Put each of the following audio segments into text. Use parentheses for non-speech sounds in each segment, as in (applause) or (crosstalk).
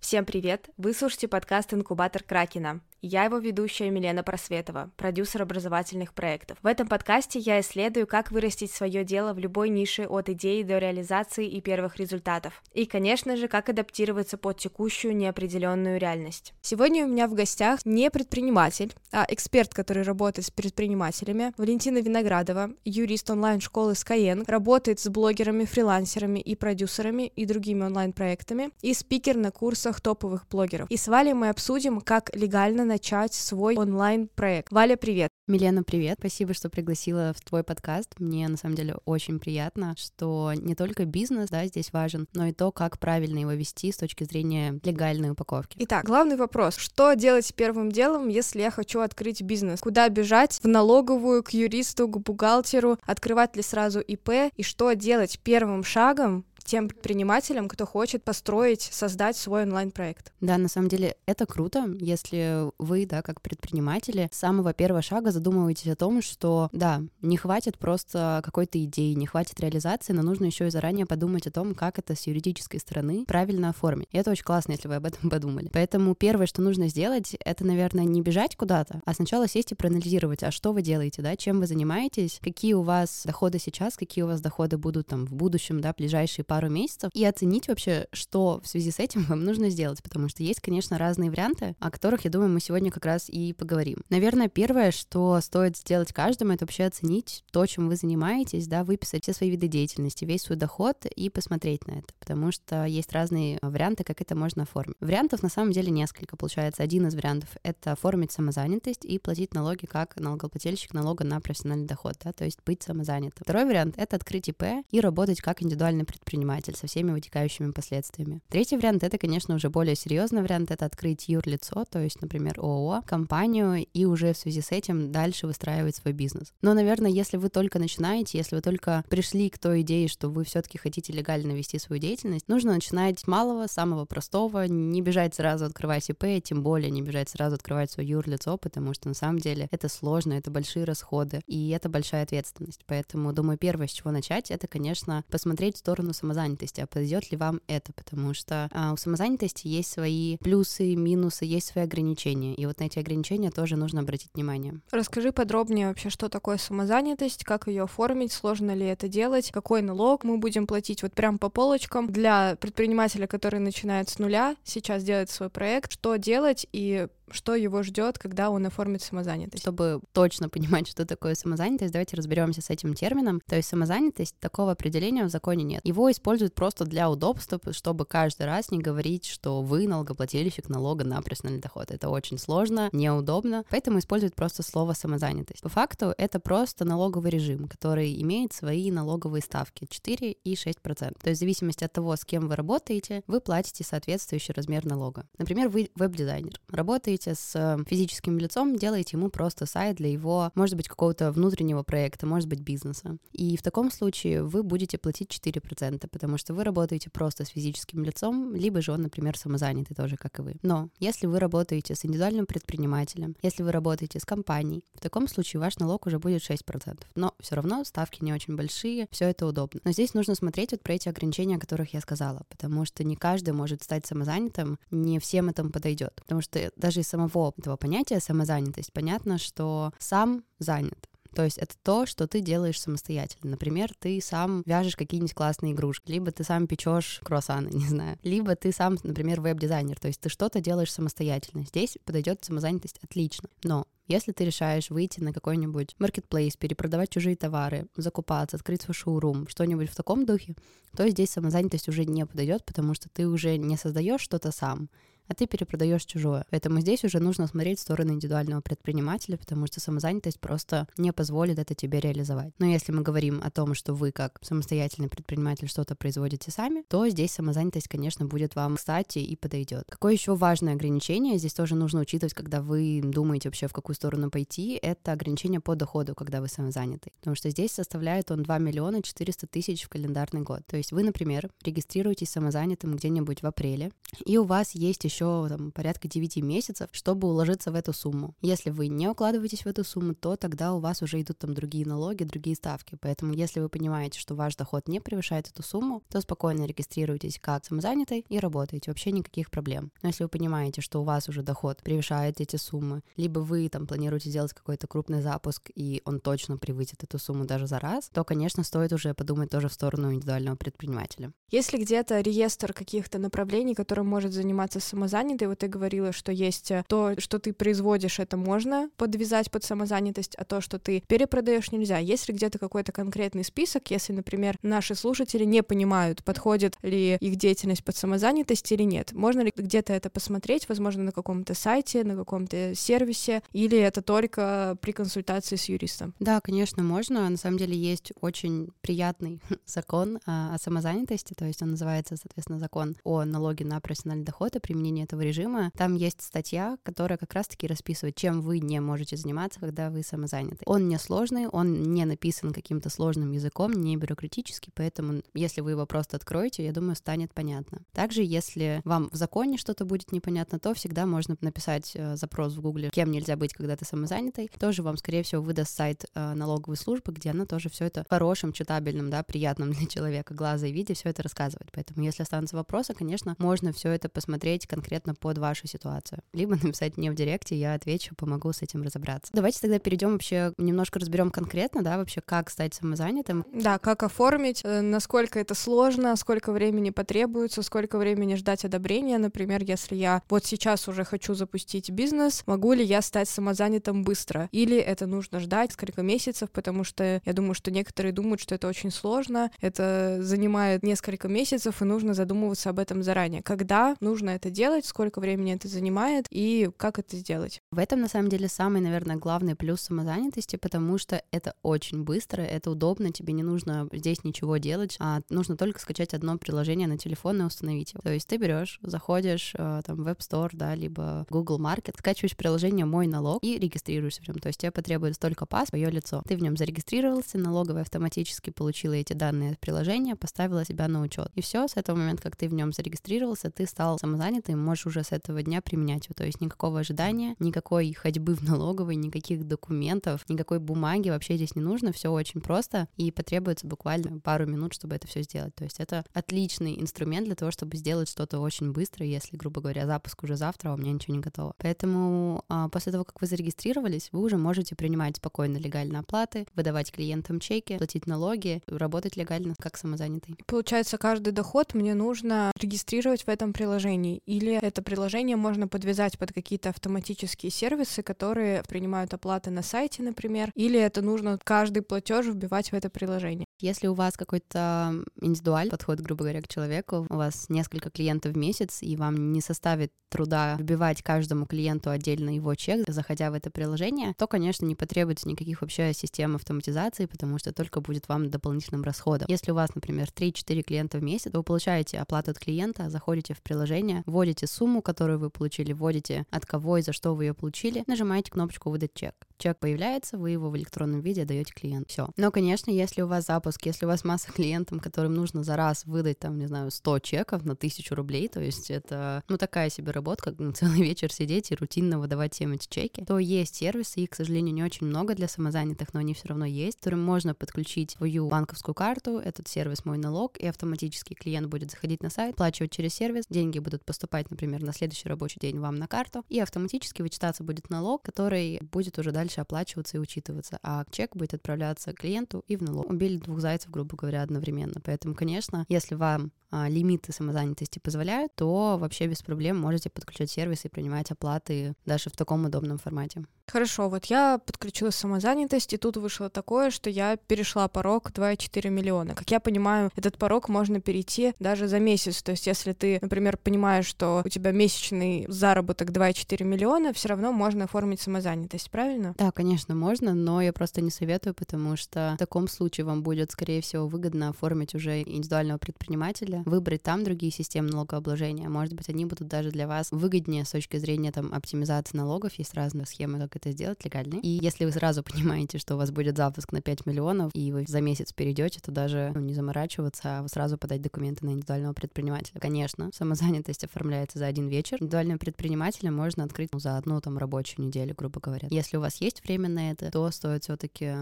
Всем привет! Вы слушаете подкаст «Инкубатор Кракена». Я его ведущая Милена Просветова, продюсер образовательных проектов. В этом подкасте я исследую, как вырастить свое дело в любой нише от идеи до реализации и первых результатов. И, конечно же, как адаптироваться под текущую неопределенную реальность. Сегодня у меня в гостях не предприниматель, а эксперт, который работает с предпринимателями, Валентина Виноградова, юрист онлайн-школы Skyeng, работает с блогерами, фрилансерами и продюсерами и другими онлайн-проектами, и спикер на курсах топовых блогеров. И с Валей мы обсудим, как легально начать свой онлайн-проект. Валя, привет! Милена, привет! Спасибо, что пригласила в твой подкаст. Мне на самом деле очень приятно, что не только бизнес, да, здесь важен, но и то, как правильно его вести с точки зрения легальной упаковки. Итак, главный вопрос. Что делать первым делом, если я хочу открыть бизнес? Куда бежать? В налоговую, к юристу, к бухгалтеру? Открывать ли сразу ИП? И что делать первым шагом, тем предпринимателям, кто хочет построить, создать свой онлайн-проект. Да, на самом деле это круто, если вы, да, как предприниматели, с самого первого шага задумываетесь о том, что, да, не хватит просто какой-то идеи, не хватит реализации, но нужно еще и заранее подумать о том, как это с юридической стороны правильно оформить. И это очень классно, если вы об этом (laughs) подумали. Поэтому первое, что нужно сделать, это, наверное, не бежать куда-то, а сначала сесть и проанализировать, а что вы делаете, да, чем вы занимаетесь, какие у вас доходы сейчас, какие у вас доходы будут там в будущем, да, ближайшие пару месяцев и оценить вообще, что в связи с этим (laughs) вам нужно сделать, потому что есть, конечно, разные варианты, о которых, я думаю, мы сегодня как раз и поговорим. Наверное, первое, что стоит сделать каждому, это вообще оценить то, чем вы занимаетесь, да, выписать все свои виды деятельности, весь свой доход и посмотреть на это, потому что есть разные варианты, как это можно оформить. Вариантов на самом деле несколько, получается. Один из вариантов — это оформить самозанятость и платить налоги как налогоплательщик налога на профессиональный доход, да, то есть быть самозанятым. Второй вариант — это открыть ИП и работать как индивидуальный предприниматель предприниматель со всеми вытекающими последствиями. Третий вариант — это, конечно, уже более серьезный вариант, это открыть юрлицо, то есть, например, ООО, компанию, и уже в связи с этим дальше выстраивать свой бизнес. Но, наверное, если вы только начинаете, если вы только пришли к той идее, что вы все-таки хотите легально вести свою деятельность, нужно начинать с малого, самого простого, не бежать сразу открывать ИП, тем более не бежать сразу открывать свое юрлицо, потому что на самом деле это сложно, это большие расходы, и это большая ответственность. Поэтому, думаю, первое, с чего начать, это, конечно, посмотреть в сторону самозанятости самозанятости, а подойдет ли вам это, потому что а, у самозанятости есть свои плюсы, минусы, есть свои ограничения, и вот на эти ограничения тоже нужно обратить внимание. Расскажи подробнее вообще, что такое самозанятость, как ее оформить, сложно ли это делать, какой налог мы будем платить, вот прям по полочкам. Для предпринимателя, который начинает с нуля, сейчас делает свой проект, что делать и что его ждет, когда он оформит самозанятость. Чтобы точно понимать, что такое самозанятость, давайте разберемся с этим термином. То есть самозанятость, такого определения в законе нет. Его используют просто для удобства, чтобы каждый раз не говорить, что вы налогоплательщик налога на профессиональный доход. Это очень сложно, неудобно, поэтому используют просто слово самозанятость. По факту это просто налоговый режим, который имеет свои налоговые ставки 4 и 6%. То есть в зависимости от того, с кем вы работаете, вы платите соответствующий размер налога. Например, вы веб-дизайнер, работаете работаете с э, физическим лицом, делаете ему просто сайт для его, может быть, какого-то внутреннего проекта, может быть, бизнеса. И в таком случае вы будете платить 4%, потому что вы работаете просто с физическим лицом, либо же он, например, самозанятый тоже, как и вы. Но если вы работаете с индивидуальным предпринимателем, если вы работаете с компанией, в таком случае ваш налог уже будет 6%. Но все равно ставки не очень большие, все это удобно. Но здесь нужно смотреть вот про эти ограничения, о которых я сказала, потому что не каждый может стать самозанятым, не всем этому подойдет. Потому что даже самого этого понятия самозанятость понятно, что сам занят. То есть это то, что ты делаешь самостоятельно. Например, ты сам вяжешь какие-нибудь классные игрушки, либо ты сам печешь круассаны, (laughs) не знаю, либо ты сам, например, веб-дизайнер, то есть ты что-то делаешь самостоятельно. Здесь подойдет самозанятость отлично. Но если ты решаешь выйти на какой-нибудь маркетплейс, перепродавать чужие товары, закупаться, открыть свой шоурум, что-нибудь в таком духе, то здесь самозанятость уже не подойдет, потому что ты уже не создаешь что-то сам, а ты перепродаешь чужое. Поэтому здесь уже нужно смотреть в сторону индивидуального предпринимателя, потому что самозанятость просто не позволит это тебе реализовать. Но если мы говорим о том, что вы как самостоятельный предприниматель что-то производите сами, то здесь самозанятость, конечно, будет вам кстати и подойдет. Какое еще важное ограничение здесь тоже нужно учитывать, когда вы думаете вообще в какую сторону пойти, это ограничение по доходу, когда вы самозанятый. Потому что здесь составляет он 2 миллиона 400 тысяч в календарный год. То есть вы, например, регистрируетесь самозанятым где-нибудь в апреле, и у вас есть еще еще там порядка 9 месяцев, чтобы уложиться в эту сумму. Если вы не укладываетесь в эту сумму, то тогда у вас уже идут там другие налоги, другие ставки. Поэтому если вы понимаете, что ваш доход не превышает эту сумму, то спокойно регистрируйтесь как самозанятый и работаете. Вообще никаких проблем. Но если вы понимаете, что у вас уже доход превышает эти суммы, либо вы там планируете сделать какой-то крупный запуск, и он точно превысит эту сумму даже за раз, то, конечно, стоит уже подумать тоже в сторону индивидуального предпринимателя. Если где-то реестр каких-то направлений, которым может заниматься самозанятый, вот ты говорила, что есть э, то, что ты производишь, это можно подвязать под самозанятость, а то, что ты перепродаешь, нельзя. Есть ли где-то какой-то конкретный список, если, например, наши слушатели не понимают, подходит ли их деятельность под самозанятость или нет? Можно ли где-то это посмотреть, возможно, на каком-то сайте, на каком-то сервисе, или это только при консультации с юристом? Да, конечно, можно. На самом деле есть очень приятный (laughs) закон а, о самозанятости, то есть он называется, соответственно, закон о налоге на профессиональный доход и применении этого режима. Там есть статья, которая как раз-таки расписывает, чем вы не можете заниматься, когда вы самозаняты. Он не сложный, он не написан каким-то сложным языком, не бюрократический, поэтому если вы его просто откроете, я думаю, станет понятно. Также, если вам в законе что-то будет непонятно, то всегда можно написать э, запрос в Гугле, кем нельзя быть, когда ты самозанятый. Тоже вам, скорее всего, выдаст сайт э, налоговой службы, где она тоже все это хорошим, читабельным, да, приятным (laughs) для человека глаза и виде все это рассказывает. Поэтому, если останутся вопросы, конечно, можно все это посмотреть конкретно под вашу ситуацию. Либо (laughs) написать мне в директе, я отвечу, помогу с этим разобраться. Давайте тогда перейдем вообще, немножко разберем конкретно, да, вообще, как стать самозанятым. Да, как оформить, э, насколько это сложно, сколько времени потребуется, сколько времени ждать одобрения. Например, если я вот сейчас уже хочу запустить бизнес, могу ли я стать самозанятым быстро? Или это нужно ждать несколько месяцев, потому что я думаю, что некоторые думают, что это очень сложно, это занимает несколько месяцев, и нужно задумываться об этом заранее. Когда нужно это делать, сколько времени это занимает и как это сделать? В этом, на самом деле, самый, наверное, главный плюс самозанятости, потому что это очень быстро, это удобно, тебе не нужно здесь ничего делать, а нужно только скачать одно приложение на телефон и установить его. То есть ты берешь, заходишь э, там в App Store, да, либо Google Market, скачиваешь приложение «Мой налог» и регистрируешься в нем. То есть тебе потребуется только пас, свое лицо. Ты в нем зарегистрировался, налоговая автоматически получила эти данные от приложения, поставила тебя на учет. И все, с этого момента, как ты в нем зарегистрировался, ты стал самозанятым, можешь уже с этого дня применять его. То есть никакого ожидания, никакой ходьбы в налоговой, никаких документов, никакой бумаги вообще здесь не нужно, все очень просто и потребуется буквально пару минут, чтобы это все сделать. То есть это отличный инструмент для того, чтобы сделать что-то очень быстро, если, грубо говоря, запуск уже завтра, а у меня ничего не готово. Поэтому а, после того, как вы зарегистрировались, вы уже можете принимать спокойно легальные оплаты, выдавать клиентам чеки, платить налоги, работать легально как самозанятый. Получается, каждый доход мне нужно регистрировать в этом приложении, или это приложение можно подвязать под какие-то автоматические сервисы, которые принимают оплаты на сайте, например, или это нужно каждый платеж вбивать в это приложение. Если у вас какой-то индивидуаль подход, грубо говоря, к человеку, у вас несколько клиентов в месяц, и вам не составит труда вбивать каждому клиенту отдельно его чек, заходя в это приложение, то, конечно, не потребуется никаких вообще систем автоматизации, потому что только будет вам дополнительным расходом. Если у вас, например, 3-4 клиента в месяц, вы получаете оплату от клиента, заходите в приложение, вводите сумму, которую вы получили, вводите от кого и за что вы ее получили, нажимаете кнопочку «Выдать чек». Чек появляется, вы его в электронном виде даете клиенту. Все. Но, конечно, если у вас запуск, если у вас масса клиентов, которым нужно за раз выдать, там, не знаю, 100 чеков на тысячу рублей, то есть это, ну, такая себе работа, как на (laughs) целый вечер сидеть и рутинно выдавать всем эти чеки, то есть сервисы, их, к сожалению, не очень много для самозанятых, но они все равно есть, которым можно подключить свою банковскую карту, этот сервис «Мой налог», и автоматически клиент будет заходить на сайт, плачивать через сервис, деньги будут поступать, например, на следующий рабочий день вам на карту, и автоматически вычитаться будет налог, который будет уже дальше оплачиваться и учитываться, а чек будет отправляться клиенту и в налог. Убили двух зайцев, грубо говоря, одновременно. Поэтому, конечно, если вам а, лимиты самозанятости позволяют, то вообще без проблем можете подключать сервис и принимать оплаты даже в таком удобном формате. Хорошо, вот я подключила самозанятость, и тут вышло такое, что я перешла порог 2,4 миллиона. Как я понимаю, этот порог можно перейти даже за месяц. То есть, если ты, например, понимаешь, что у тебя месячный заработок 2,4 миллиона, все равно можно оформить самозанятость, правильно? Да, конечно, можно, но я просто не советую, потому что в таком случае вам будет, скорее всего, выгодно оформить уже индивидуального предпринимателя, выбрать там другие системы налогообложения. Может быть, они будут даже для вас выгоднее с точки зрения там оптимизации налогов. Есть разные схемы, как это сделать легальные. И если вы сразу (laughs) понимаете, что у вас будет запуск на 5 миллионов, и вы за месяц перейдете, то даже ну, не заморачиваться, а сразу подать документы на индивидуального предпринимателя. Конечно, самозанятость оформляется за один вечер. Индивидуального предпринимателя можно открыть ну, за одну там рабочую неделю, грубо говоря. Если у вас есть время на это, то стоит все-таки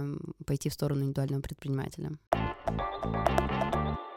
пойти в сторону индивидуального предпринимателя.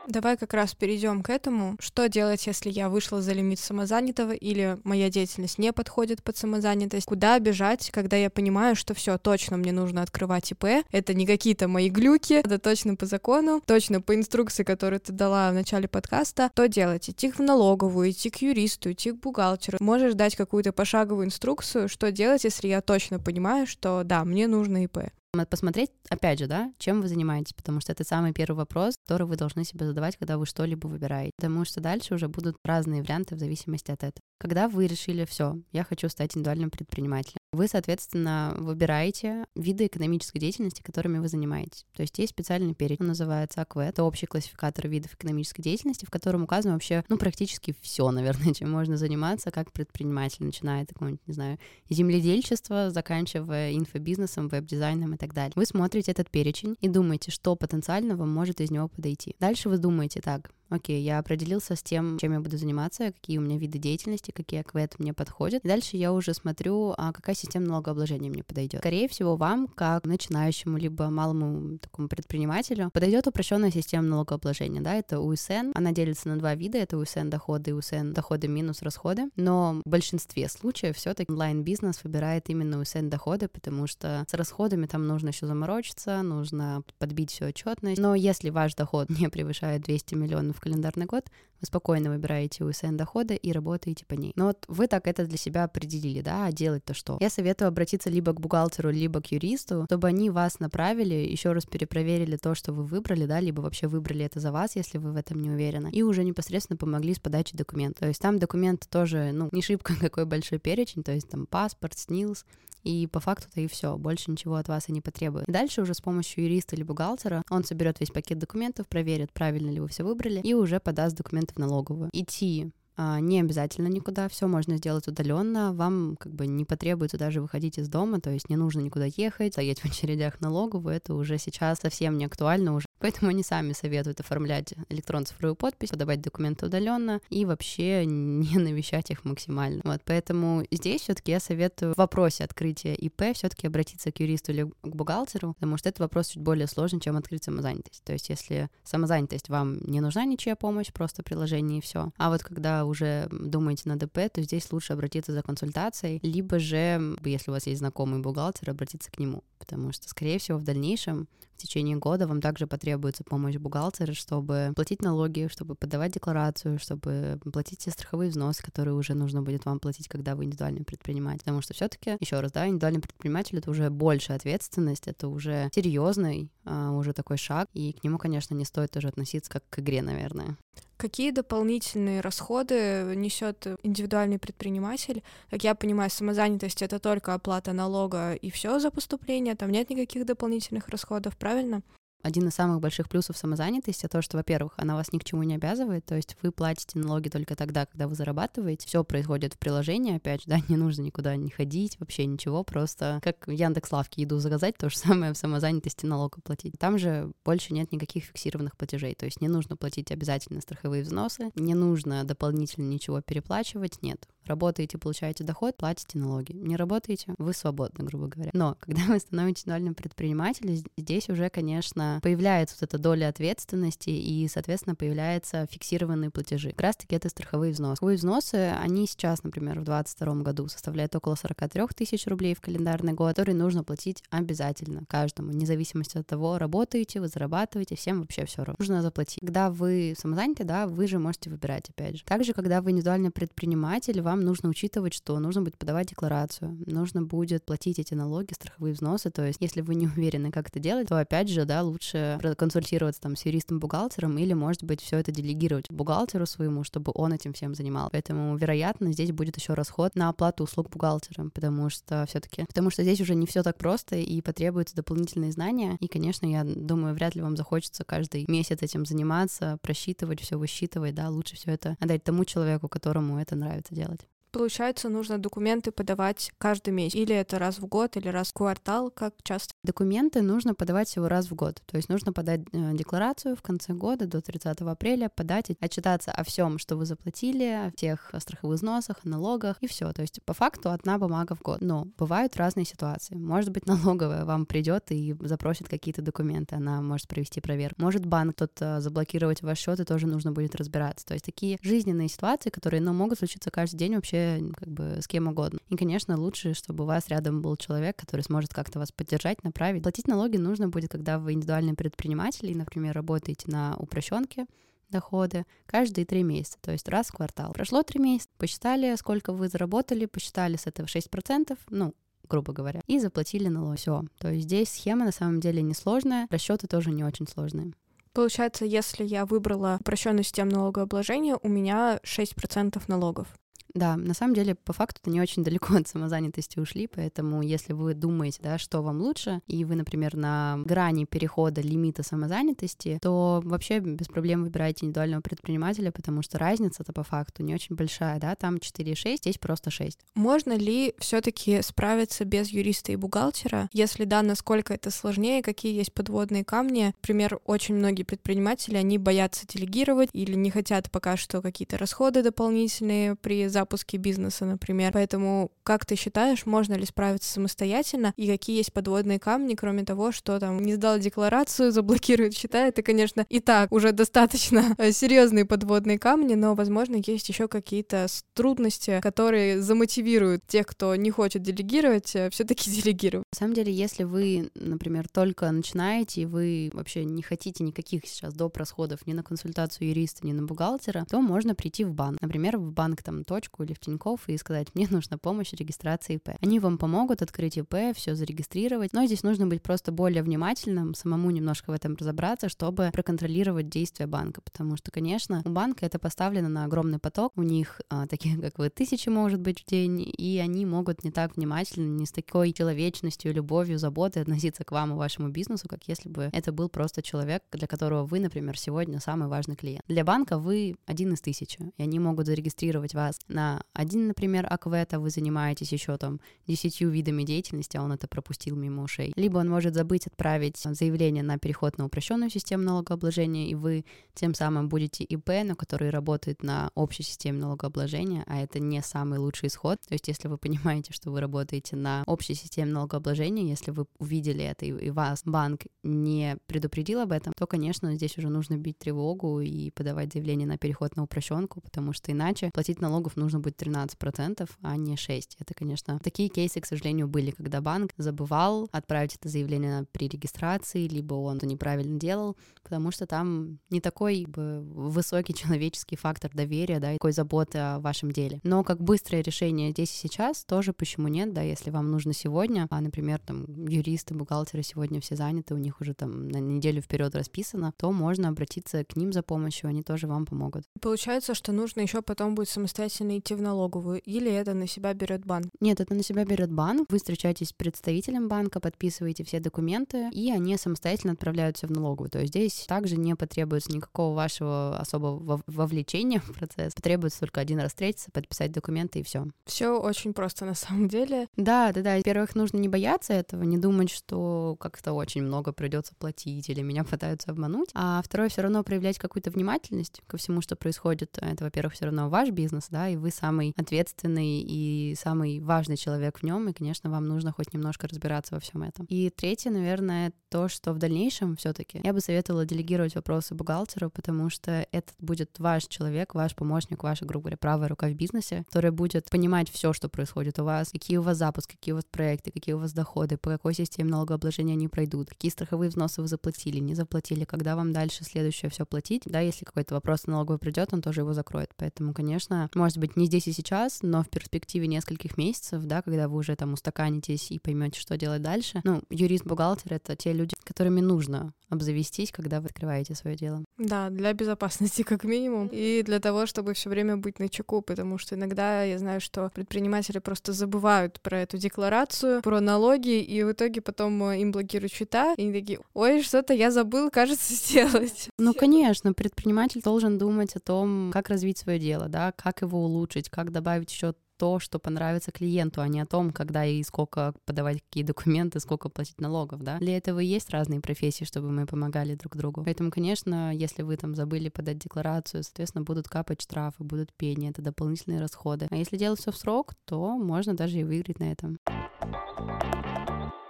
Давай как раз перейдем к этому. Что делать, если я вышла за лимит самозанятого или моя деятельность не подходит под самозанятость? Куда бежать, когда я понимаю, что все точно мне нужно открывать ИП? Это не какие-то мои глюки, это точно по закону, точно по инструкции, которую ты дала в начале подкаста. Что делать? Идти в налоговую, идти к юристу, идти к бухгалтеру. Можешь дать какую-то пошаговую инструкцию, что делать, если я точно понимаю, что да, мне нужно ИП посмотреть, опять же, да, чем вы занимаетесь, потому что это самый первый вопрос, который вы должны себе задавать, когда вы что-либо выбираете. Потому что дальше уже будут разные варианты в зависимости от этого. Когда вы решили, все, я хочу стать индивидуальным предпринимателем, вы, соответственно, выбираете виды экономической деятельности, которыми вы занимаетесь. То есть есть специальный перечень, он называется АКВ, это общий классификатор видов экономической деятельности, в котором указано вообще, ну, практически все, наверное, (laughs) чем можно заниматься как предприниматель, начиная от какого-нибудь, не знаю, земледельчества, заканчивая инфобизнесом, веб-дизайном и так далее. Вы смотрите этот перечень и думаете, что потенциально вам может из него подойти. Дальше вы думаете, так, окей, я определился с тем, чем я буду заниматься, какие у меня виды деятельности, какие аквет мне подходят. И дальше я уже смотрю, а какая система налогообложения мне подойдет. Скорее всего, вам, как начинающему либо малому такому предпринимателю, подойдет упрощенная система налогообложения, да, это УСН. Она делится на два вида, это УСН доходы и УСН доходы минус расходы. Но в большинстве случаев все-таки онлайн-бизнес выбирает именно УСН доходы, потому что с расходами там нужно еще заморочиться, нужно подбить всю отчетность. Но если ваш доход (laughs) не превышает 200 миллионов в календарный год, вы спокойно выбираете УСН дохода и работаете по ней. Но вот вы так это для себя определили, да, а делать-то что? Я советую обратиться либо к бухгалтеру, либо к юристу, чтобы они вас направили, еще раз перепроверили то, что вы выбрали, да, либо вообще выбрали это за вас, если вы в этом не уверены, и уже непосредственно помогли с подачей документов. То есть там документы тоже, ну, не шибко (laughs) какой большой перечень, то есть там паспорт, СНИЛС, и по факту-то и все, больше ничего от вас и не потребует. Дальше уже с помощью юриста или бухгалтера он соберет весь пакет документов, проверит, правильно ли вы все выбрали, и уже подаст документы в налоговую. Идти а, не обязательно никуда, все можно сделать удаленно, вам как бы не потребуется даже выходить из дома, то есть не нужно никуда ехать, стоять в очередях налоговую, это уже сейчас совсем не актуально, уже Поэтому они сами советуют оформлять электронно-цифровую подпись, подавать документы удаленно и вообще (laughs) не навещать их максимально. Вот, поэтому здесь все-таки я советую в вопросе открытия ИП все-таки обратиться к юристу или к бухгалтеру, потому что этот вопрос чуть более сложный, чем открыть самозанятость. То есть, если самозанятость вам не нужна ничья помощь, просто приложение и все. А вот когда уже думаете на ДП, то здесь лучше обратиться за консультацией, либо же, если у вас есть знакомый бухгалтер, обратиться к нему, потому что, скорее всего, в дальнейшем в течение года вам также потребуется помощь бухгалтера, чтобы платить налоги, чтобы подавать декларацию, чтобы платить все страховые взносы, которые уже нужно будет вам платить, когда вы индивидуальный предприниматель. Потому что все-таки, еще раз, да, индивидуальный предприниматель это уже больше ответственность, это уже серьезный а, уже такой шаг, и к нему, конечно, не стоит тоже относиться как к игре, наверное. Какие дополнительные расходы несет индивидуальный предприниматель? Как я понимаю, самозанятость это только оплата налога и все за поступление, там нет никаких дополнительных расходов, правильно? Один из самых больших плюсов самозанятости то, что, во-первых, она вас ни к чему не обязывает, то есть вы платите налоги только тогда, когда вы зарабатываете. Все происходит в приложении, опять же, (laughs) да, не нужно никуда не ходить, вообще ничего, просто как в Яндекс Лавке еду заказать, то же самое в самозанятости налог платить. Там же больше нет никаких фиксированных платежей, то есть не нужно платить обязательно страховые взносы, не нужно дополнительно ничего переплачивать, нет. Работаете, получаете доход, платите налоги. Не работаете, вы свободны, грубо говоря. Но когда вы становитесь индивидуальным предпринимателем, здесь уже, конечно, появляется вот эта доля ответственности и, соответственно, появляются фиксированные платежи. Как раз-таки это страховые взносы. Страховые взносы, они сейчас, например, в 2022 году составляют около 43 тысяч рублей в календарный год, которые нужно платить обязательно каждому, вне зависимости от того, работаете вы, зарабатываете, всем вообще все равно. Нужно заплатить. Когда вы самозаняты, да, вы же можете выбирать, опять же. Также, когда вы индивидуальный предприниматель, вам вам нужно учитывать, что нужно будет подавать декларацию, нужно будет платить эти налоги, страховые взносы. То есть, если вы не (laughs) уверены, как это делать, то опять же, да, лучше консультироваться там с юристом-бухгалтером или, может быть, все это делегировать бухгалтеру своему, чтобы он этим всем занимал. Поэтому, вероятно, здесь будет еще расход на оплату услуг бухгалтера, потому что все-таки, потому что здесь уже не все так просто и потребуются дополнительные знания. И, конечно, я думаю, вряд ли вам захочется каждый месяц этим заниматься, просчитывать, все высчитывать, да, лучше все это отдать тому человеку, которому это нравится делать. Получается, нужно документы подавать каждый месяц. Или это раз в год, или раз в квартал, как часто? Документы нужно подавать всего раз в год. То есть нужно подать э, декларацию в конце года до 30 апреля, подать, отчитаться о всем, что вы заплатили, о тех страховых взносах, налогах и все. То есть по факту одна бумага в год. Но бывают разные ситуации. Может быть, (laughs) налоговая вам придет и запросит какие-то документы, она может провести проверку. Может банк тот э, заблокировать ваш счет, и тоже нужно будет разбираться. То есть такие жизненные ситуации, которые ну, могут случиться каждый день вообще как бы с кем угодно. И, конечно, лучше, чтобы у вас рядом был человек, который сможет как-то вас поддержать, направить. Платить налоги нужно будет, когда вы индивидуальный предприниматель и, например, работаете на упрощенке, доходы каждые три месяца, то есть раз в квартал. Прошло три месяца, посчитали, сколько вы заработали, посчитали с этого 6%, ну, грубо говоря, и заплатили налог. Все. То есть здесь схема на самом деле несложная, расчеты тоже не очень сложные. Получается, если я выбрала упрощенную систему налогообложения, у меня 6% налогов. Да, на самом деле, по факту, это не очень далеко от самозанятости ушли, поэтому если вы думаете, да, что вам лучше, и вы, например, на грани перехода лимита самозанятости, то вообще без проблем выбирайте индивидуального предпринимателя, потому что разница-то по факту не очень большая, да, там 4,6, здесь просто 6. Можно ли все таки справиться без юриста и бухгалтера? Если да, насколько это сложнее, какие есть подводные камни? Например, очень многие предприниматели, они боятся делегировать или не хотят пока что какие-то расходы дополнительные при запуске запуске бизнеса, например. Поэтому как ты считаешь, можно ли справиться самостоятельно и какие есть подводные камни, кроме того, что там не сдал декларацию, (laughs) заблокируют счета, это, конечно, и так уже достаточно (laughs) серьезные подводные камни, но, возможно, есть еще какие-то трудности, которые замотивируют тех, кто не хочет делегировать, э, все-таки (laughs) делегировать. На самом деле, если вы, например, только начинаете, и вы вообще не хотите никаких сейчас доп. расходов ни на консультацию юриста, ни на бухгалтера, то можно прийти в банк. Например, в банк там точку или в Тинькофф и сказать, мне нужна помощь регистрации ИП. Они вам помогут открыть ИП, все зарегистрировать, но здесь нужно быть просто более внимательным, самому немножко в этом разобраться, чтобы проконтролировать действия банка, потому что, конечно, у банка это поставлено на огромный поток, у них а, таких, как вы, тысячи может быть в день, и они могут не так внимательно, не с такой человечностью, любовью, заботой относиться к вам и вашему бизнесу, как если бы это был просто человек, для которого вы, например, сегодня самый важный клиент. Для банка вы один из тысячи, и они могут зарегистрировать вас на один, например, аквета, вы занимаетесь еще там десятью видами деятельности, а он это пропустил мимо ушей. Либо он может забыть отправить заявление на переход на упрощенную систему налогообложения, и вы тем самым будете ИП, но который работает на общей системе налогообложения, а это не самый лучший исход. То есть если вы понимаете, что вы работаете на общей системе налогообложения, если вы увидели это, и вас банк не предупредил об этом, то, конечно, здесь уже нужно бить тревогу и подавать заявление на переход на упрощенку, потому что иначе платить налогов нужно должно быть 13%, а не 6%. Это, конечно, такие кейсы, к сожалению, были, когда банк забывал отправить это заявление при регистрации, либо он это неправильно делал, потому что там не такой высокий человеческий фактор доверия, да, и такой заботы о вашем деле. Но как быстрое решение здесь и сейчас тоже почему нет, да, если вам нужно сегодня, а, например, там юристы, бухгалтеры сегодня все заняты, у них уже там на неделю вперед расписано, то можно обратиться к ним за помощью, они тоже вам помогут. Получается, что нужно еще потом будет самостоятельно идти в налоговую, или это на себя берет банк? Нет, это на себя берет банк. Вы встречаетесь с представителем банка, подписываете все документы, и они самостоятельно отправляются в налоговую. То есть здесь также не потребуется никакого вашего особого вовлечения в процесс. Потребуется только один раз встретиться, подписать документы и все. Все очень просто на самом деле. Да, да, да. Во-первых, нужно не бояться этого, не думать, что как-то очень много придется платить или меня пытаются обмануть. А второе, все равно проявлять какую-то внимательность ко всему, что происходит. Это, во-первых, все равно ваш бизнес, да, и вы самый ответственный и самый важный человек в нем, и, конечно, вам нужно хоть немножко разбираться во всем этом. И третье, наверное, то, что в дальнейшем все-таки я бы советовала делегировать вопросы бухгалтеру, потому что это будет ваш человек, ваш помощник, ваша, грубо говоря, правая рука в бизнесе, который будет понимать все, что происходит у вас, какие у вас запуски, какие у вас проекты, какие у вас доходы, по какой системе налогообложения они пройдут, какие страховые взносы вы заплатили, не заплатили, когда вам дальше следующее все платить. Да, если какой-то вопрос налоговый придет, он тоже его закроет. Поэтому, конечно, может быть, не здесь и сейчас, но в перспективе нескольких месяцев, да, когда вы уже там устаканитесь и поймете, что делать дальше. Ну, юрист-бухгалтер — это те люди, которыми нужно обзавестись, когда вы открываете свое дело. Да, для безопасности (laughs) как минимум, и для того, чтобы все время быть на чеку, потому что иногда я знаю, что предприниматели просто забывают про эту декларацию, про налоги, и в итоге потом э, им блокируют счета, и они такие, ой, что-то я забыл, (laughs) кажется, сделать. Ну, конечно, предприниматель должен думать о том, как развить свое дело, да, как его улучшить, как добавить еще то, что понравится клиенту, а не о том, когда и сколько подавать какие документы, сколько платить налогов, да. Для этого и есть разные профессии, чтобы мы помогали друг другу. Поэтому, конечно, если вы там забыли подать декларацию, соответственно, будут капать штрафы, будут пени, это дополнительные расходы. А если делать все в срок, то можно даже и выиграть на этом.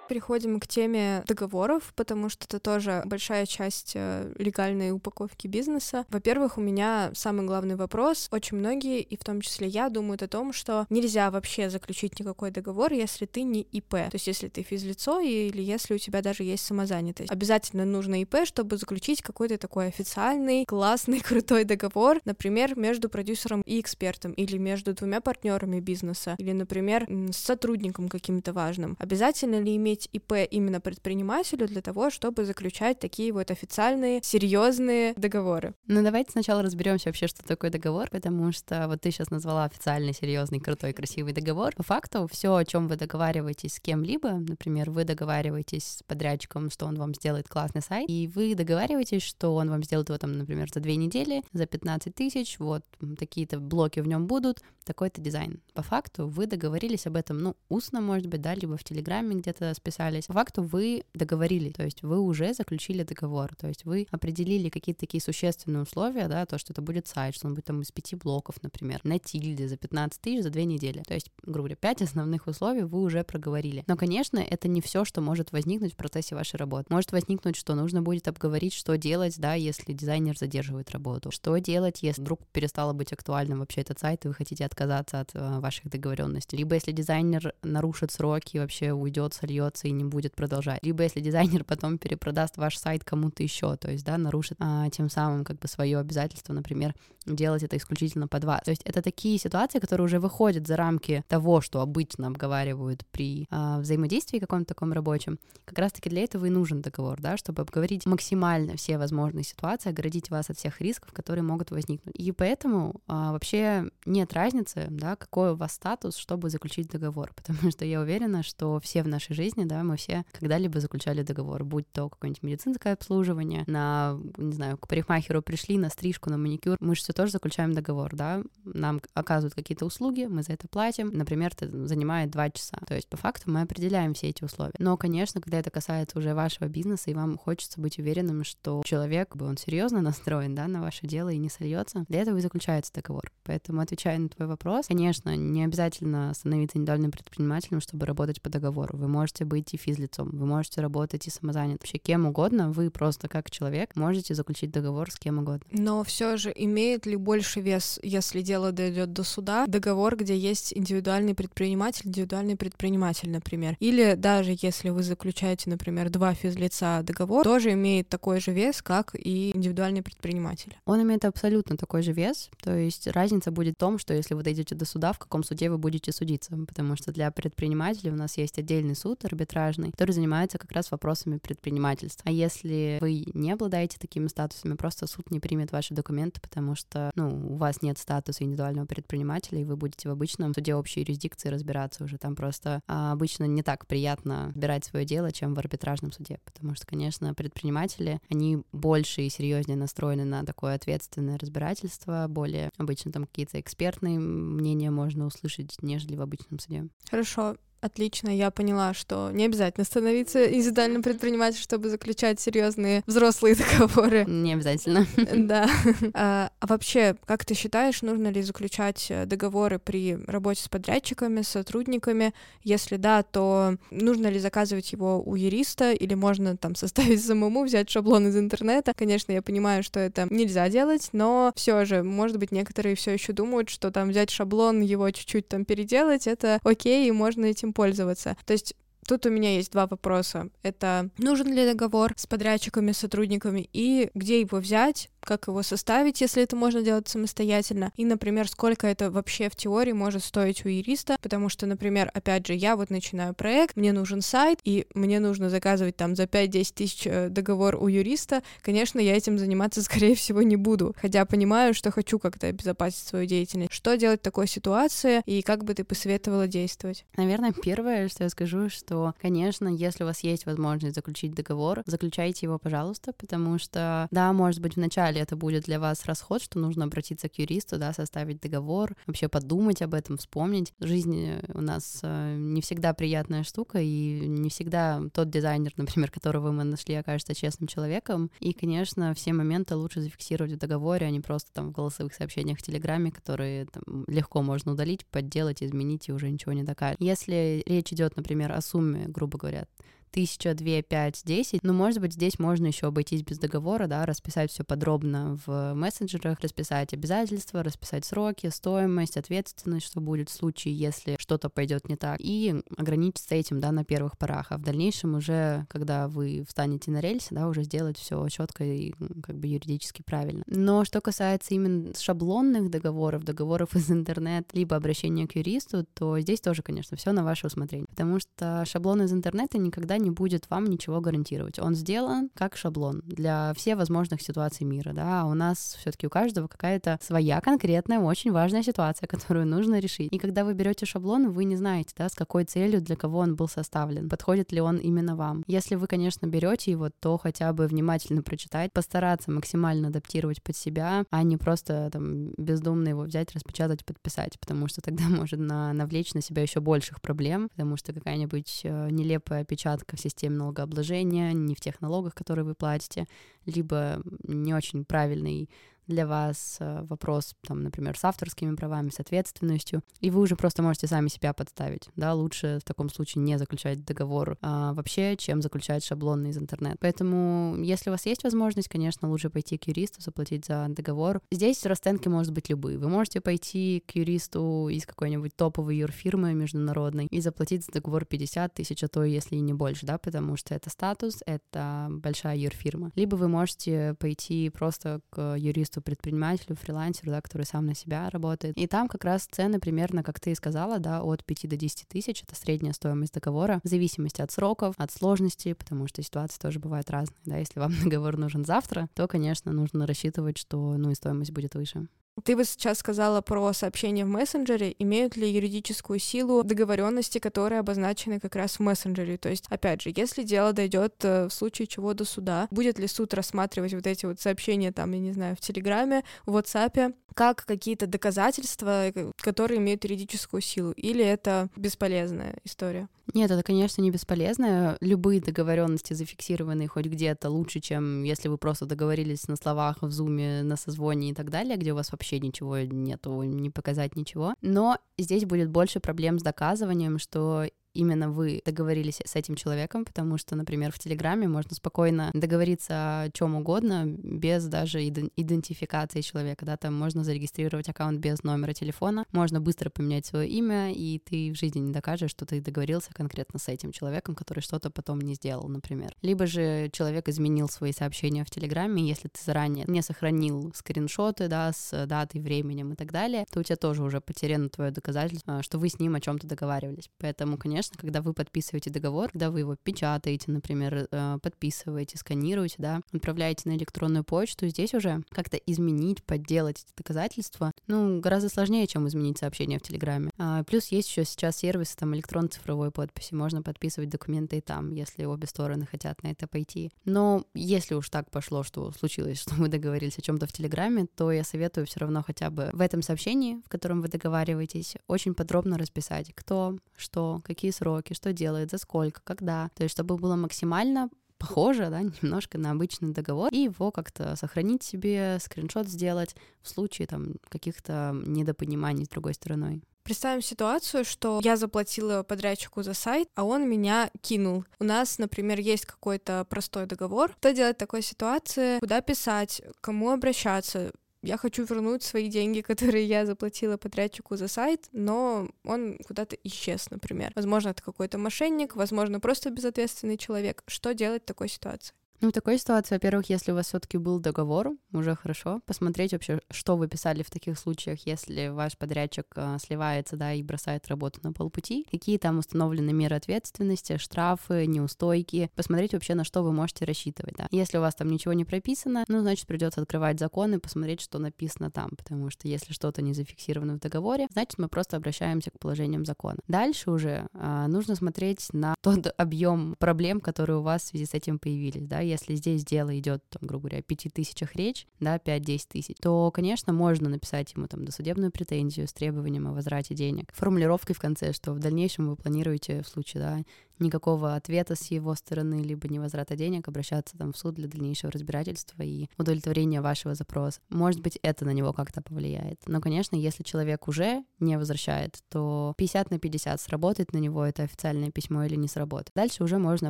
Переходим к теме договоров, потому что это тоже большая часть э, легальной упаковки бизнеса. Во-первых, у меня самый главный вопрос. Очень многие, и в том числе я, думают о том, что нельзя вообще заключить никакой договор, если ты не ИП. То есть если ты физлицо или если у тебя даже есть самозанятость. Обязательно нужно ИП, чтобы заключить какой-то такой официальный, классный, (laughs) крутой договор, например, между продюсером и экспертом, или между двумя партнерами бизнеса, или, например, с сотрудником каким-то важным. Обязательно ли иметь иметь ИП именно предпринимателю для того, чтобы заключать такие вот официальные, серьезные договоры. Ну, давайте сначала разберемся вообще, что такое договор, потому что вот ты сейчас назвала официальный, серьезный, крутой, красивый договор. По факту, все, о чем вы договариваетесь с кем-либо, например, вы договариваетесь с подрядчиком, что он вам сделает классный сайт, и вы договариваетесь, что он вам сделает его там, например, за две недели, за 15 тысяч, вот такие-то блоки в нем будут, такой-то дизайн. По факту вы договорились об этом, ну, устно, может быть, да, либо в Телеграме где-то списались. По факту вы договорились, то есть вы уже заключили договор, то есть вы определили какие-то такие существенные условия, да, то, что это будет сайт, что он будет там из пяти блоков, например, на тильде за 15 тысяч за две недели. То есть, грубо говоря, пять (laughs) основных условий вы уже проговорили. Но, конечно, это не все, что может возникнуть в процессе вашей работы. Может возникнуть, что нужно будет обговорить, что делать, да, если дизайнер задерживает работу. Что делать, если вдруг перестало быть актуальным вообще этот сайт, и вы хотите отказаться от э, ваших договоренностей. Либо если дизайнер нарушит сроки, вообще уйдет, сольется и не будет продолжать. Либо если дизайнер (laughs) потом перепродаст ваш сайт кому-то еще, то есть, да, нарушит а, тем самым как бы свое обязательство, например, делать это исключительно под вас. То есть это такие ситуации, которые уже выходят за рамки того, что обычно обговаривают при а, взаимодействии каком-то таком рабочем. Как раз-таки для этого и нужен договор, да, чтобы обговорить максимально все возможные ситуации, оградить вас от всех рисков, которые могут возникнуть. И поэтому а, вообще нет разницы, да, какой у вас статус, чтобы заключить договор, (laughs) потому что я уверена, что все в нашей жизни, да, мы все когда-либо заключали договор, будь то какое-нибудь медицинское обслуживание, на, не знаю, к парикмахеру пришли, на стрижку, на маникюр, мы же все тоже заключаем договор, да, нам оказывают какие-то услуги, мы за это платим, например, это занимает два часа, то есть по факту мы определяем все эти условия. Но, конечно, когда это касается уже вашего бизнеса, и вам хочется быть уверенным, что человек, он серьезно настроен, да, на ваше дело и не сольется, для этого и заключается договор. Поэтому, отвечая на твой вопрос, конечно, не обязательно становиться индивидуальным предпринимателем, чтобы работать по договору. Вы можете быть и физлицом, вы можете работать и самозанят. Вообще кем угодно, вы просто как человек можете заключить договор с кем угодно. Но все же имеет ли больше вес, если дело дойдет до суда, договор, где есть индивидуальный предприниматель, индивидуальный предприниматель, например. Или даже если вы заключаете, например, два физлица договор, тоже имеет такой же вес, как и индивидуальный предприниматель. Он имеет абсолютно такой же вес, то есть разница будет в том, что если вы дойдете до суда, в каком суде вы будете судиться, потому что для предпринимателей у нас есть отдельный суд арбитражный, который занимается как раз вопросами предпринимательства. А если вы не обладаете такими статусами, просто суд не примет ваши документы, потому что, ну, у вас нет статуса индивидуального предпринимателя, и вы будете в обычном суде общей юрисдикции разбираться уже. Там просто а, обычно не так приятно разбирать свое дело, чем в арбитражном суде, потому что, конечно, предприниматели, они больше и серьезнее настроены на такое ответственное разбирательство, более обычно там какие-то экспертные мнения можно услышать, нежели в обычном суде. Хорошо. Отлично, я поняла, что не обязательно становиться индивидуальным предпринимателем, чтобы заключать серьезные взрослые (laughs) договоры. Не обязательно. (laughs) Да. А, а вообще, как ты считаешь, нужно ли заключать э, договоры при работе с подрядчиками, с сотрудниками? Если да, то нужно ли заказывать его у юриста или можно там составить самому, взять шаблон из интернета? Конечно, я понимаю, что это нельзя делать, но все же, может быть, некоторые все еще думают, что там взять шаблон, его чуть-чуть там переделать, это окей, и можно этим пользоваться. То есть Тут у меня есть два вопроса. Это нужен ли договор с подрядчиками, сотрудниками, и где его взять, как его составить, если это можно делать самостоятельно, и, например, сколько это вообще в теории может стоить у юриста, потому что, например, опять же, я вот начинаю проект, мне нужен сайт, и мне нужно заказывать там за 5-10 тысяч э, договор у юриста, конечно, я этим заниматься, (laughs) скорее всего, не буду, хотя понимаю, что хочу как-то обезопасить свою деятельность. Что делать в такой ситуации, и как бы ты посоветовала действовать? Наверное, первое, что я скажу, что, конечно, если у вас есть возможность заключить договор, заключайте его, пожалуйста, потому что, да, может быть, вначале это будет для вас расход, что нужно обратиться к юристу, да, составить договор, вообще подумать об этом, вспомнить. Жизнь у нас э, не всегда приятная штука, и не всегда тот дизайнер, (laughs) например, которого мы нашли, окажется честным человеком. И, конечно, все моменты лучше зафиксировать в договоре, а не просто там в голосовых сообщениях в Телеграме, которые там, легко можно удалить, подделать, изменить и уже ничего не докажет. Если речь идет, например, о сумме, грубо говоря, тысяча, две, пять, десять. Но, может быть, здесь можно еще обойтись без договора, да, расписать все подробно в мессенджерах, расписать обязательства, расписать сроки, стоимость, ответственность, что будет в случае, если что-то пойдет не так, и ограничиться этим, да, на первых порах. А в дальнейшем уже, когда вы встанете на рельсы, да, уже сделать все четко и как бы юридически правильно. Но что касается именно шаблонных договоров, договоров из интернета, либо обращения к юристу, то здесь тоже, конечно, все на ваше усмотрение. Потому что шаблон из интернета никогда не не будет вам ничего гарантировать. Он сделан как шаблон для всех возможных ситуаций мира, да, а у нас все-таки у каждого какая-то своя конкретная, очень важная ситуация, (laughs) которую нужно решить. И когда вы берете шаблон, вы не знаете, да, с какой целью, для кого он был составлен, подходит ли он именно вам. Если вы, конечно, берете его, то хотя бы внимательно прочитать, постараться максимально адаптировать под себя, а не просто там бездумно его взять, распечатать, подписать, потому что тогда (laughs) может на, навлечь на себя еще больших проблем, потому что какая-нибудь э, нелепая опечатка в системе налогообложения, не в тех налогах, которые вы платите, либо не очень правильный для вас э, вопрос, там, например, с авторскими правами, с ответственностью, и вы уже просто можете сами себя подставить, да, лучше в таком случае не заключать договор а, вообще, чем заключать шаблонный из интернета. Поэтому, если у вас есть возможность, конечно, лучше пойти к юристу, заплатить за договор. Здесь расценки может быть любые. Вы можете пойти к юристу из какой-нибудь топовой юрфирмы международной и заплатить за договор 50 тысяч, а то если и не больше, да, потому что это статус, это большая юрфирма. Либо вы можете пойти просто к юристу специалисту, предпринимателю, фрилансеру, да, который сам на себя работает. И там как раз цены примерно, как ты и сказала, да, от 5 до 10 тысяч, это средняя стоимость договора, в зависимости от сроков, от сложности, потому что ситуации тоже бывают разные, да, если вам (laughs) договор нужен завтра, то, конечно, нужно рассчитывать, что, ну, и стоимость будет выше. Ты вот сейчас сказала про сообщения в мессенджере. Имеют ли юридическую силу договоренности, которые обозначены как раз в мессенджере? То есть, опять же, если дело дойдет э, в случае чего до суда, будет ли суд рассматривать вот эти вот сообщения, там, я не знаю, в Телеграме, в WhatsApp, как какие-то доказательства, э, которые имеют юридическую силу, или это бесполезная история? Нет, это, конечно, не бесполезно. Любые договоренности зафиксированные хоть где-то лучше, чем если вы просто договорились на словах в зуме, на созвоне и так далее, где у вас вообще ничего нету, не показать ничего. Но здесь будет больше проблем с доказыванием, что именно вы договорились с этим человеком, потому что, например, в Телеграме можно спокойно договориться о чем угодно без даже идентификации человека, да, там можно зарегистрировать аккаунт без номера телефона, можно быстро поменять свое имя, и ты в жизни не докажешь, что ты договорился конкретно с этим человеком, который что-то потом не сделал, например. Либо же человек изменил свои сообщения в Телеграме, если ты заранее не сохранил скриншоты, да, с датой, временем и так далее, то у тебя тоже уже потеряно твое доказательство, что вы с ним о чем-то договаривались. Поэтому, конечно, конечно, когда вы подписываете договор, когда вы его печатаете, например, э, подписываете, сканируете, да, отправляете на электронную почту, здесь уже как-то изменить, подделать эти доказательства, ну, гораздо сложнее, чем изменить сообщение в Телеграме. А, плюс есть еще сейчас сервисы там электронно-цифровой подписи, можно подписывать документы и там, если обе стороны хотят на это пойти. Но если уж так пошло, что случилось, (laughs) что мы договорились о чем-то в Телеграме, то я советую все равно хотя бы в этом сообщении, в котором вы договариваетесь, очень подробно расписать, кто, что, какие сроки, что делает, за сколько, когда. То есть, чтобы было максимально похоже, да, (laughs) немножко на обычный договор, и его как-то сохранить себе, скриншот сделать в случае там каких-то недопониманий с другой стороной. Представим ситуацию, что я заплатила подрядчику за сайт, а он меня кинул. У нас, например, есть какой-то простой договор. Что делать в такой ситуации? Куда писать? Кому обращаться? Я хочу вернуть свои деньги, (laughs) которые я заплатила подрядчику за сайт, но он куда-то исчез, например. Возможно, это какой-то мошенник, возможно, просто безответственный человек. Что делать в такой ситуации? Ну, в такой ситуации, во-первых, если у вас все-таки был договор, уже хорошо, посмотреть вообще, что вы писали в таких случаях, если ваш подрядчик э, сливается, да, и бросает работу на полпути, какие там установлены меры ответственности, штрафы, неустойки, посмотреть вообще, на что вы можете рассчитывать, да. Если у вас там ничего не прописано, ну, значит, придется открывать закон и посмотреть, что написано там, потому что если что-то не зафиксировано в договоре, значит, мы просто обращаемся к положениям закона. Дальше уже э, нужно смотреть на тот объем проблем, которые у вас в связи с этим появились, да, если здесь дело идет, там, грубо говоря, о 5 тысячах речь, да, 5-10 тысяч, то, конечно, можно написать ему там досудебную претензию с требованием о возврате денег, формулировкой в конце, что в дальнейшем вы планируете в случае, да, никакого ответа с его стороны, либо невозврата денег, обращаться там в суд для дальнейшего разбирательства и удовлетворения вашего запроса. Может быть, это на него как-то повлияет. Но, конечно, если человек уже не возвращает, то 50 на 50 сработает на него это официальное письмо или не сработает. Дальше уже можно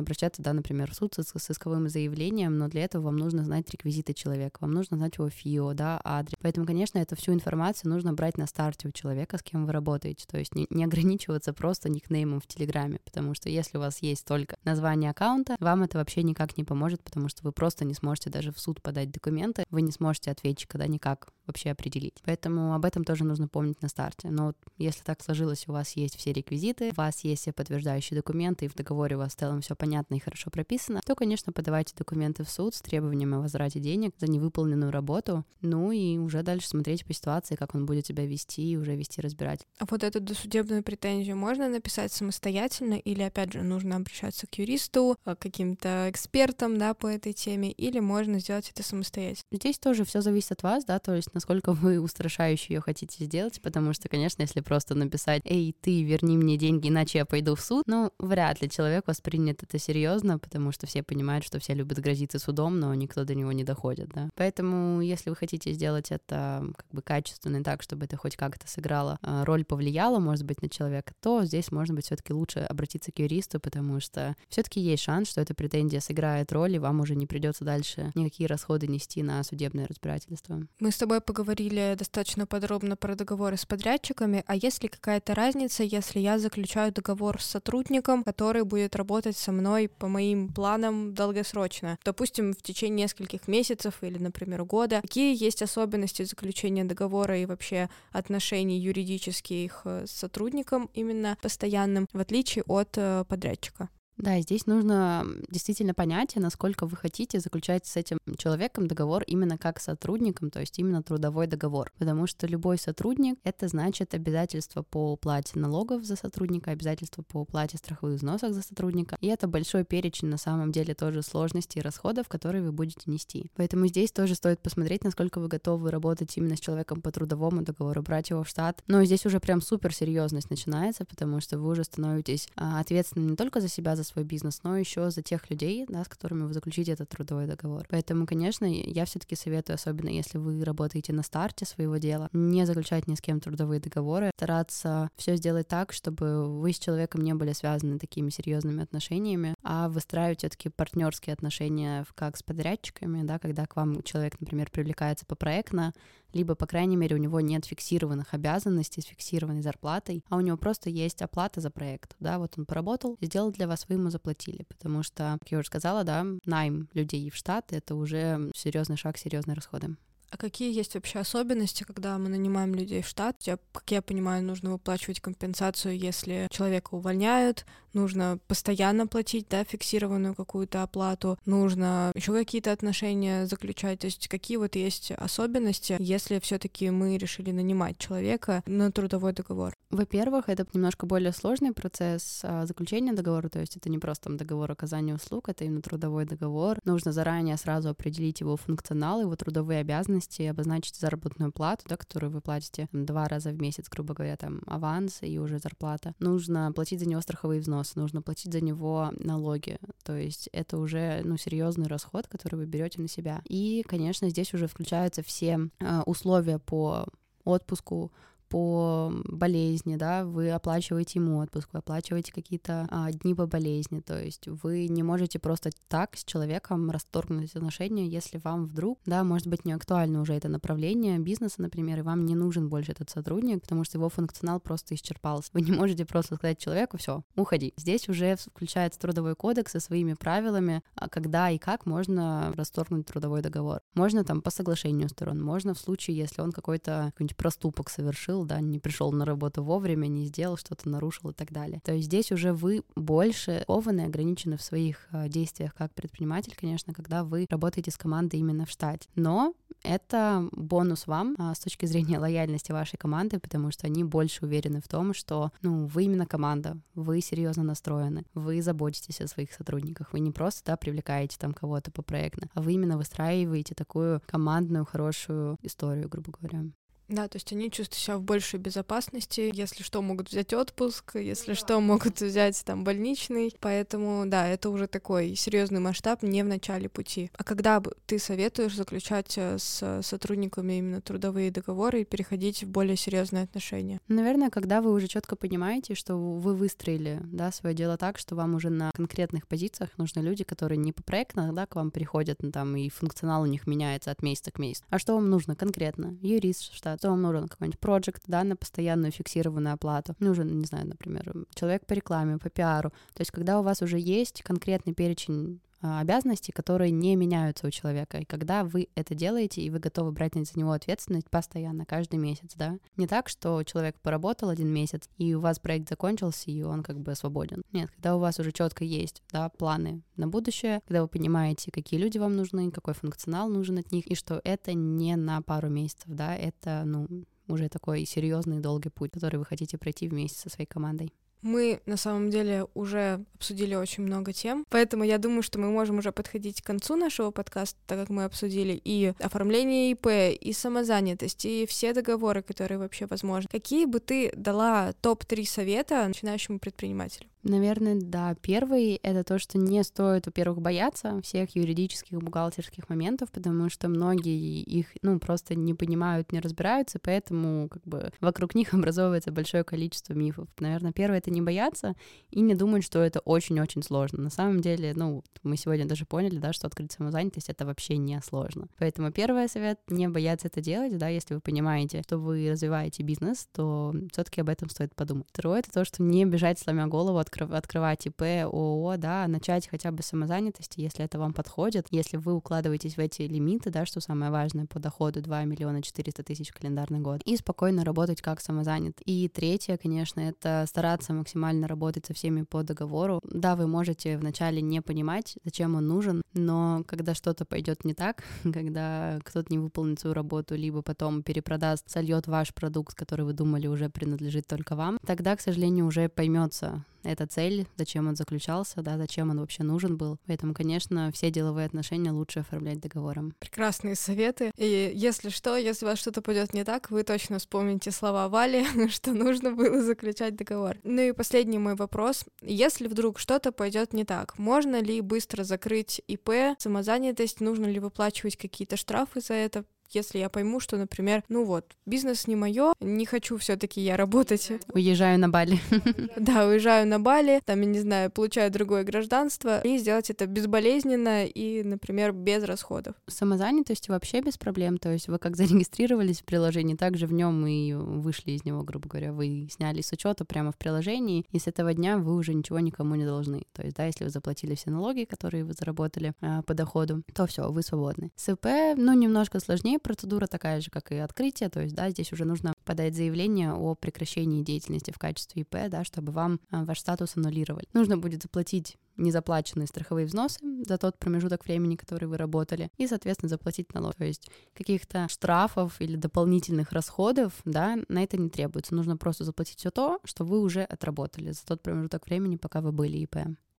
обращаться, да, например, в суд с, с исковым заявлением, но для этого вам нужно знать реквизиты человека, вам нужно знать его ФИО, да, адрес. Поэтому, конечно, эту всю информацию нужно брать на старте у человека, с кем вы работаете, то есть не, не ограничиваться просто никнеймом в Телеграме, потому что если у вас есть только название аккаунта, вам это вообще никак не поможет, потому что вы просто не сможете даже в суд подать документы, вы не сможете ответчика, да, никак вообще определить. Поэтому об этом тоже нужно помнить на старте. Но вот если так сложилось, у вас есть все реквизиты, у вас есть все подтверждающие документы, и в договоре у вас в целом все понятно и хорошо прописано, то, конечно, подавайте документы в суд с требованием о возврате денег за невыполненную работу, ну и уже дальше смотреть по ситуации, как он будет себя вести и уже вести разбирать. А вот эту досудебную претензию можно написать самостоятельно или, опять же, нужно обращаться к юристу, к каким-то экспертам, да, по этой теме, или можно сделать это самостоятельно? Здесь тоже все зависит от вас, да, то есть насколько вы устрашающе ее хотите сделать, потому что, конечно, если просто написать «Эй, ты, верни мне деньги, иначе я пойду в суд», ну, вряд ли человек воспринят это серьезно, потому что все понимают, что все любят грозиться судом, но никто до него не доходит, да. Поэтому, если вы хотите сделать это как бы качественно так, чтобы это хоть как-то сыграло а, роль, повлияло, может быть, на человека, то здесь, может быть, все таки лучше обратиться к юристу, потому что все таки есть шанс, что эта претензия сыграет роль, и вам уже не придется дальше никакие расходы нести на судебное разбирательство. Мы с тобой поговорили достаточно подробно про договоры с подрядчиками, а есть ли какая-то разница, если я заключаю договор с сотрудником, который будет работать со мной по моим планам долгосрочно, допустим, в течение нескольких месяцев или, например, года? Какие есть особенности заключения договора и вообще отношений юридических с сотрудником именно постоянным, в отличие от э, подрядчика? Да, здесь нужно действительно понять, насколько вы хотите заключать с этим человеком договор именно как сотрудником, то есть именно трудовой договор. Потому что любой сотрудник — это значит обязательство по уплате налогов за сотрудника, обязательство по уплате страховых взносов за сотрудника. И это большой перечень на самом деле тоже сложностей и расходов, которые вы будете нести. Поэтому здесь тоже стоит посмотреть, насколько вы готовы работать именно с человеком по трудовому договору, брать его в штат. Но здесь уже прям супер серьезность начинается, потому что вы уже становитесь а, ответственны не только за себя, за свой бизнес, но еще за тех людей, да, с которыми вы заключите этот трудовой договор. Поэтому, конечно, я все-таки советую, особенно если вы работаете на старте своего дела, не заключать ни с кем трудовые договоры, стараться все сделать так, чтобы вы с человеком не были связаны такими серьезными отношениями, а выстраивать все-таки партнерские отношения как с подрядчиками, да, когда к вам человек, например, привлекается по проектно, либо, по крайней мере, у него нет фиксированных обязанностей с фиксированной зарплатой, а у него просто есть оплата за проект, да, вот он поработал, сделал для вас, вы ему заплатили, потому что, как я уже сказала, да, найм людей в штат — это уже серьезный шаг, серьезные расходы. А какие есть вообще особенности, когда мы нанимаем людей в штат? Я, как я понимаю, нужно выплачивать компенсацию, если человека увольняют, нужно постоянно платить, да, фиксированную какую-то оплату, нужно еще какие-то отношения заключать. То есть какие вот есть особенности, если все-таки мы решили нанимать человека на трудовой договор? Во-первых, это немножко более сложный процесс а, заключения договора, то есть это не просто там, договор оказания услуг, это именно трудовой договор. Нужно заранее сразу определить его функционал, его трудовые обязанности, обозначить заработную плату, да, которую вы платите там, два раза в месяц, грубо говоря, там аванс и уже зарплата. Нужно платить за него страховые взносы, нужно платить за него налоги, то есть это уже ну серьезный расход, который вы берете на себя. И, конечно, здесь уже включаются все э, условия по отпуску, по болезни, да, вы оплачиваете ему отпуск, вы оплачиваете какие-то а, дни по болезни, то есть вы не можете просто так с человеком расторгнуть отношения, если вам вдруг, да, может быть, не актуально уже это направление бизнеса, например, и вам не нужен больше этот сотрудник, потому что его функционал просто исчерпался. Вы не можете просто сказать человеку, все, уходи. Здесь уже включается трудовой кодекс со своими правилами, а когда и как можно расторгнуть трудовой договор. Можно там по соглашению сторон, можно в случае, если он какой-то какой-нибудь проступок совершил, да, не пришел на работу вовремя, не сделал что-то, нарушил и так далее. То есть здесь уже вы больше кованы, ограничены в своих а, действиях как предприниматель, конечно, когда вы работаете с командой именно в штате. Но это бонус вам а, с точки зрения (laughs) лояльности вашей команды, потому что они больше уверены в том, что ну, вы именно команда, вы серьезно настроены, вы заботитесь о своих сотрудниках, вы не просто да, привлекаете там кого-то по проектно, а вы именно выстраиваете такую командную хорошую историю, грубо говоря. Да, то есть они чувствуют себя в большей безопасности, если что, могут взять отпуск, если да. что, могут взять там больничный, поэтому, да, это уже такой серьезный масштаб не в начале пути. А когда ты советуешь заключать э, с сотрудниками именно трудовые договоры и переходить в более серьезные отношения? Наверное, когда вы уже четко понимаете, что вы выстроили, да, свое дело так, что вам уже на конкретных позициях нужны люди, которые не по проектно, да, к вам приходят, ну, там, и функционал у них меняется от месяца к месяцу. А что вам нужно конкретно? Юрист, штат то вам нужен какой-нибудь проект, да, на постоянную фиксированную оплату. Нужен, не знаю, например, человек по рекламе, по пиару. То есть, когда у вас уже есть конкретный перечень обязанностей, которые не меняются у человека. И когда вы это делаете, и вы готовы брать за него ответственность постоянно, каждый месяц, да. Не так, что человек поработал один месяц, и у вас проект закончился, и он как бы свободен. Нет, когда у вас уже четко есть, да, планы на будущее, когда вы понимаете, какие люди вам нужны, какой функционал нужен от них, и что это не на пару месяцев, да, это, ну, уже такой серьезный долгий путь, который вы хотите пройти вместе со своей командой. Мы на самом деле уже обсудили очень много тем, поэтому я думаю, что мы можем уже подходить к концу нашего подкаста, так как мы обсудили и оформление ИП, и самозанятость, и все договоры, которые вообще возможны. Какие бы ты дала топ-3 совета начинающему предпринимателю? Наверное, да. Первый — это то, что не стоит, во-первых, бояться всех юридических, бухгалтерских моментов, потому что многие их, ну, просто не понимают, не разбираются, поэтому как бы вокруг них (laughs) образовывается большое количество мифов. Наверное, первое — это не бояться и не думать, что это очень-очень сложно. На самом деле, ну, мы сегодня даже поняли, да, что открыть самозанятость — это вообще не сложно. Поэтому первый совет — не бояться это делать, да, если вы понимаете, что вы развиваете бизнес, то все таки об этом стоит подумать. Второе — это то, что не бежать, сломя голову, от открывать ИП, ООО, да, начать хотя бы самозанятости, если это вам подходит, если вы укладываетесь в эти лимиты, да, что самое важное по доходу 2 миллиона 400 тысяч календарный год, и спокойно работать как самозанят. И третье, конечно, это стараться максимально работать со всеми по договору. Да, вы можете вначале не понимать, зачем он нужен, но когда что-то пойдет не так, (laughs) когда кто-то не выполнит свою работу, либо потом перепродаст, сольет ваш продукт, который вы думали уже принадлежит только вам, тогда, к сожалению, уже поймется, эта цель, зачем он заключался, да, зачем он вообще нужен был. Поэтому, конечно, все деловые отношения лучше оформлять договором. Прекрасные советы. И если что, если у вас что-то пойдет не так, вы точно вспомните слова Вали, (laughs) что нужно было заключать договор. Ну и последний мой вопрос. Если вдруг что-то пойдет не так, можно ли быстро закрыть ИП, самозанятость, нужно ли выплачивать какие-то штрафы за это? Если я пойму, что, например, ну вот, бизнес не мое, не хочу все-таки я работать. Уезжаю на Бали. (laughs) Да, уезжаю на Бали, там, я не знаю, получаю другое гражданство, и сделать это безболезненно и, например, без расходов. Самозанятость вообще без проблем, то есть вы как зарегистрировались в приложении, так же в нем и вышли из него, грубо говоря, вы сняли с учета прямо в приложении, и с этого дня вы уже ничего никому не должны. То есть, да, если вы заплатили все налоги, которые вы заработали э, по доходу, то все, вы свободны. СП, ну, немножко сложнее, процедура такая же, как и открытие, то есть, да, здесь уже нужно подать заявление о прекращении деятельности в качестве ИП, да, чтобы вам а, ваш статус аннулировали. Нужно будет заплатить незаплаченные страховые взносы за тот промежуток времени, который вы работали, и, соответственно, заплатить налог. То есть каких-то штрафов или дополнительных расходов, да, на это не требуется. Нужно просто заплатить все то, что вы уже отработали за тот промежуток времени, пока вы были ИП.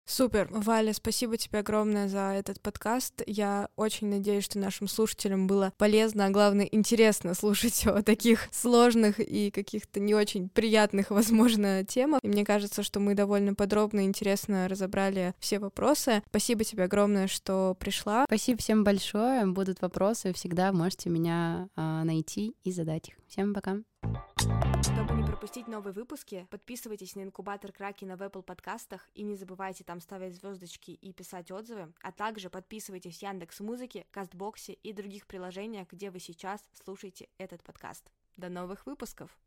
Супер. Валя, спасибо тебе огромное за этот подкаст. Я очень надеюсь, что нашим слушателям было полезно, а главное, интересно слушать (laughs) о таких сложных и каких-то не очень приятных, (laughs) возможно, темах. И мне кажется, что мы довольно подробно и интересно разобрали все вопросы. Спасибо тебе огромное, что пришла. Спасибо всем большое. Будут вопросы, всегда можете меня а, найти и задать их. Всем пока. Чтобы не пропустить новые выпуски, подписывайтесь на инкубатор Кракена в Apple подкастах и не забывайте там ставить звездочки и писать отзывы, а также подписывайтесь в Яндекс Музыке, Кастбоксе и других приложениях, где вы сейчас слушаете этот подкаст. До новых выпусков!